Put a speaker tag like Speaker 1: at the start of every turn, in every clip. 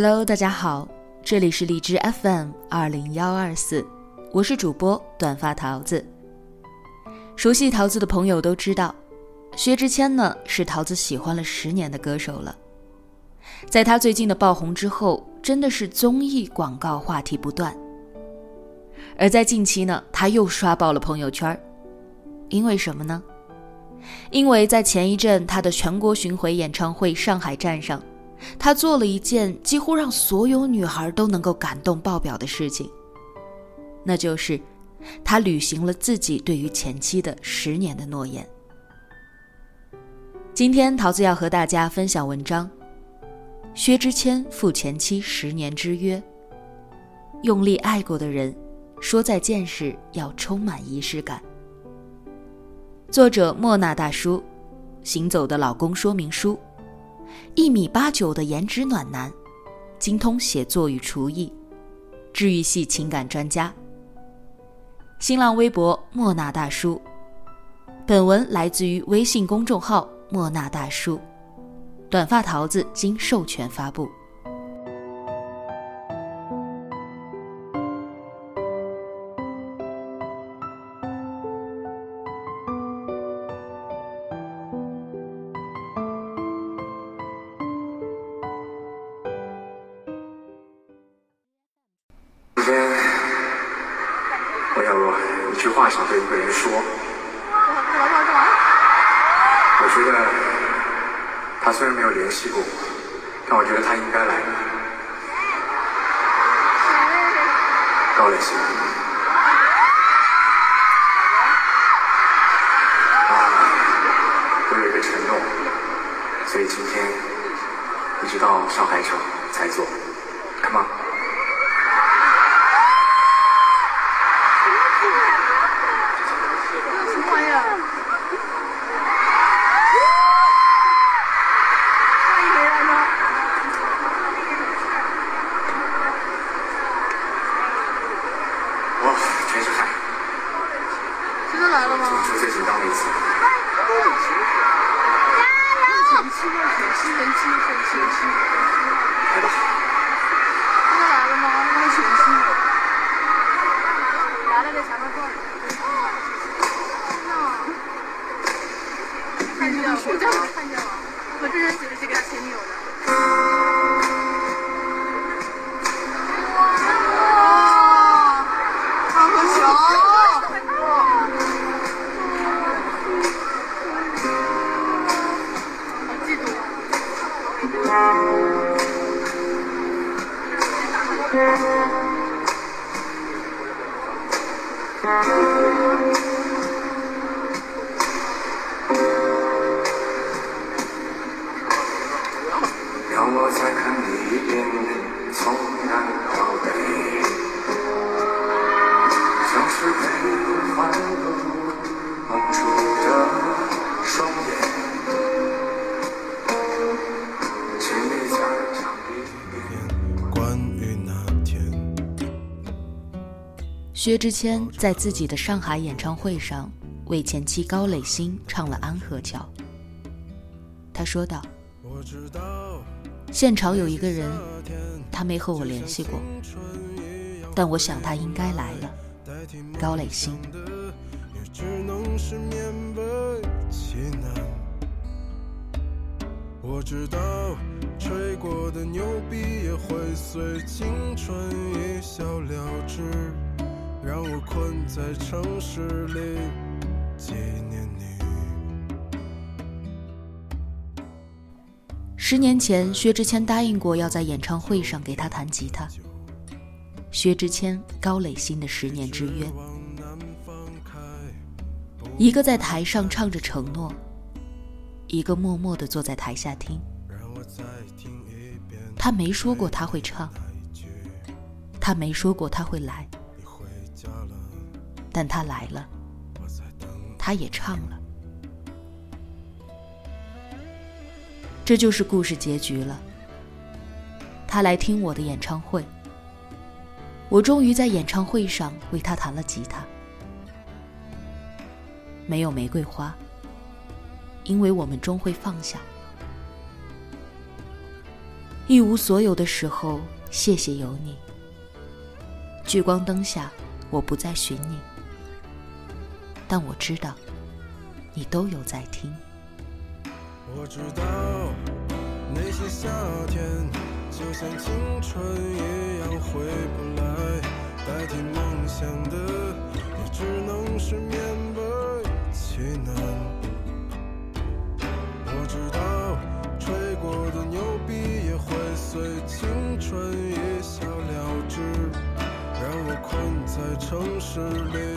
Speaker 1: Hello，大家好，这里是荔枝 FM 二零幺二四，我是主播短发桃子。熟悉桃子的朋友都知道，薛之谦呢是桃子喜欢了十年的歌手了。在他最近的爆红之后，真的是综艺广告话题不断。而在近期呢，他又刷爆了朋友圈，因为什么呢？因为在前一阵他的全国巡回演唱会上海站上。他做了一件几乎让所有女孩都能够感动爆表的事情，那就是他履行了自己对于前妻的十年的诺言。今天桃子要和大家分享文章：薛之谦赴前妻十年之约。用力爱过的人，说再见时要充满仪式感。作者莫那大叔，行走的老公说明书。一米八九的颜值暖男，精通写作与厨艺，治愈系情感专家。新浪微博莫那大叔。本文来自于微信公众号莫那大叔，短发桃子经授权发布。
Speaker 2: 今天我有一句话想对一个人说。我觉得他虽然没有联系过我，但我觉得他应该来。高磊鑫。啊，我有一个承诺，所以今天一直到上海场才做。Come on。
Speaker 3: 看见了，我正好看见了。我这人其实是给他前女友的。
Speaker 1: 薛之谦在自己的上海演唱会上为前妻高磊鑫唱了《安河桥》。他说道：“现场有一个人，他没和我联系过，但我想他应该来了。高磊鑫。”我知道，吹过的牛逼也会随青春一笑了之。让我困在城市里纪念你。十年前，薛之谦答应过要在演唱会上给他弹吉他。薛之谦、高磊鑫的十年之约，一个在台上唱着承诺，一个默默的坐在台下听。他没说过他会唱，他没说过他会来。但他来了，他也唱了，这就是故事结局了。他来听我的演唱会，我终于在演唱会上为他弹了吉他。没有玫瑰花，因为我们终会放下；一无所有的时候，谢谢有你。聚光灯下，我不再寻你，但我知道，你都有在听。
Speaker 4: 我知道那些夏天就像青春一样回不来，代替梦想的也只能是勉为其难。我知道吹过的牛逼也会随青春一笑了之，让我困在城市里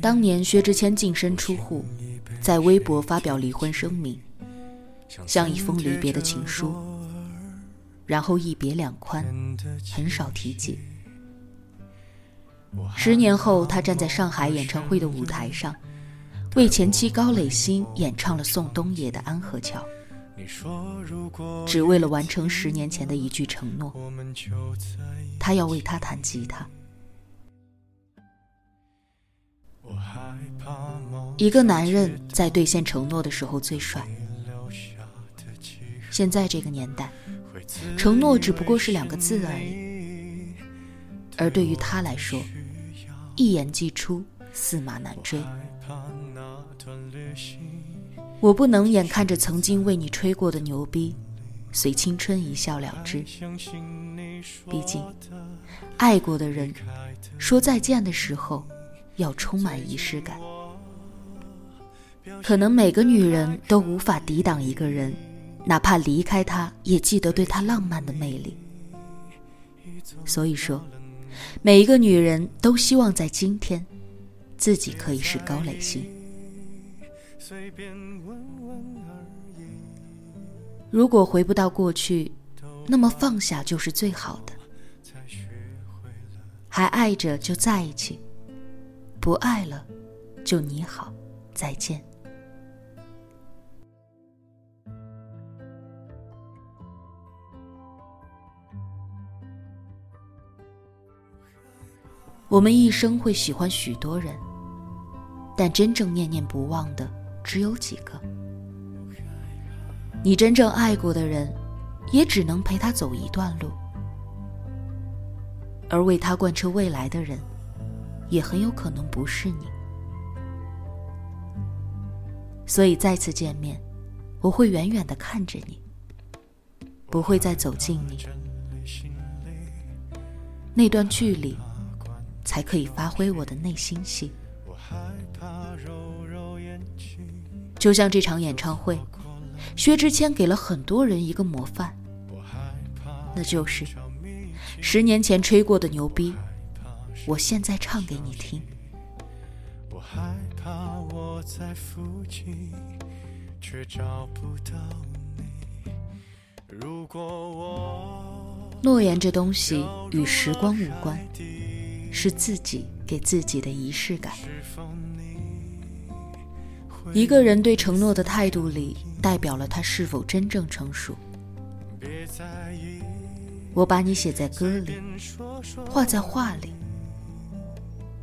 Speaker 1: 当年薛之谦净身出户，在微博发表离婚声明，像一封离别的情书，然后一别两宽，很少提及。十年后，他站在上海演唱会的舞台上，为前妻高磊鑫演唱了宋冬野的《安河桥》，只为了完成十年前的一句承诺，他要为他弹吉他。一个男人在兑现承诺的时候最帅。现在这个年代，承诺只不过是两个字而已，而对于他来说，一言既出，驷马难追。我不能眼看着曾经为你吹过的牛逼，随青春一笑了之。毕竟爱过的人，说再见的时候，要充满仪式感。可能每个女人都无法抵挡一个人，哪怕离开他，也记得对他浪漫的魅力。所以说，每一个女人都希望在今天，自己可以是高磊鑫。如果回不到过去，那么放下就是最好的。还爱着就在一起，不爱了就你好，再见。我们一生会喜欢许多人，但真正念念不忘的只有几个。你真正爱过的人，也只能陪他走一段路。而为他贯彻未来的人，也很有可能不是你。所以再次见面，我会远远的看着你，不会再走近你。那段距离，才可以发挥我的内心戏。就像这场演唱会，薛之谦给了很多人一个模范，那就是十年前吹过的牛逼，我现在唱给你听。
Speaker 4: 我害怕我在附近，却找不到你。如果我
Speaker 1: 诺言这东西与时光无关，是自己给自己的仪式感。一个人对承诺的态度里，代表了他是否真正成熟。我把你写在歌里，画在画里，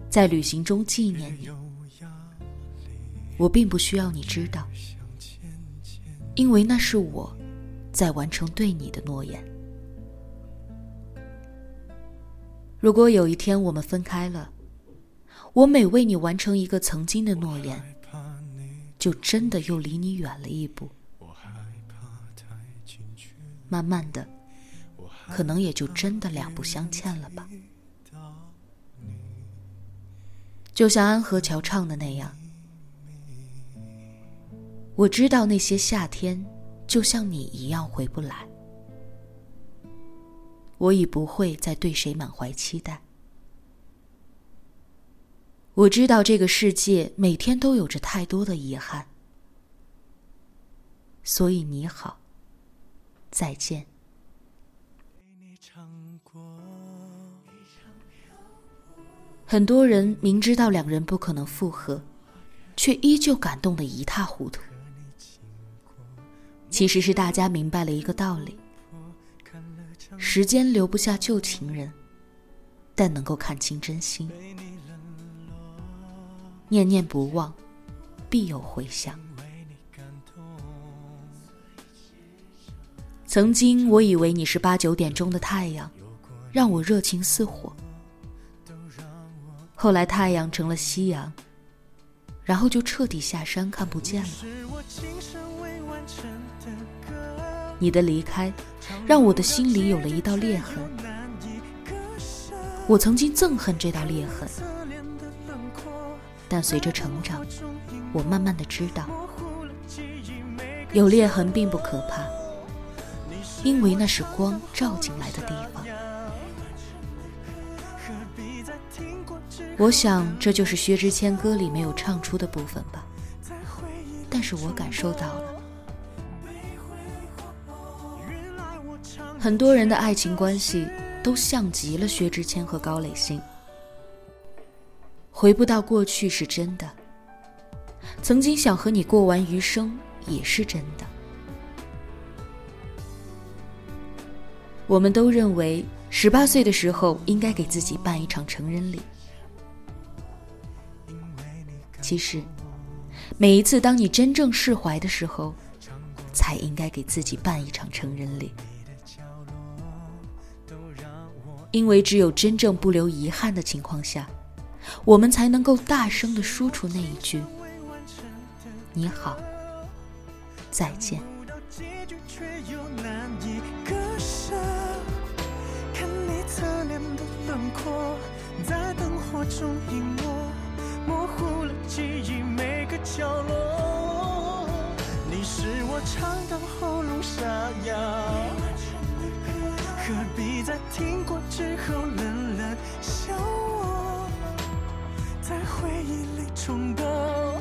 Speaker 1: 在旅行中纪念你。我并不需要你知道，因为那是我在完成对你的诺言。如果有一天我们分开了，我每为你完成一个曾经的诺言，就真的又离你远了一步。慢慢的，可能也就真的两不相欠了吧。就像安河桥唱的那样，我知道那些夏天就像你一样回不来，我已不会再对谁满怀期待。我知道这个世界每天都有着太多的遗憾，所以你好，再见。很多人明知道两人不可能复合，却依旧感动的一塌糊涂。其实是大家明白了一个道理：时间留不下旧情人，但能够看清真心。念念不忘，必有回响。曾经我以为你是八九点钟的太阳，让我热情似火。后来太阳成了夕阳，然后就彻底下山，看不见了。你的离开，让我的心里有了一道裂痕。我曾经憎恨这道裂痕，但随着成长，我慢慢的知道，有裂痕并不可怕，因为那是光照进来的地方。我想这就是薛之谦歌里没有唱出的部分吧，但是我感受到了。很多人的爱情关系都像极了薛之谦和高磊鑫。回不到过去是真的，曾经想和你过完余生也是真的。我们都认为十八岁的时候应该给自己办一场成人礼，其实，每一次当你真正释怀的时候，才应该给自己办一场成人礼。因为只有真正不留遗憾的情况下，我们才能够大声的说出那一句“你好，再见”。你是我唱到喉咙沙哑。何必在听过
Speaker 4: 之后冷冷笑我？在回忆里冲动。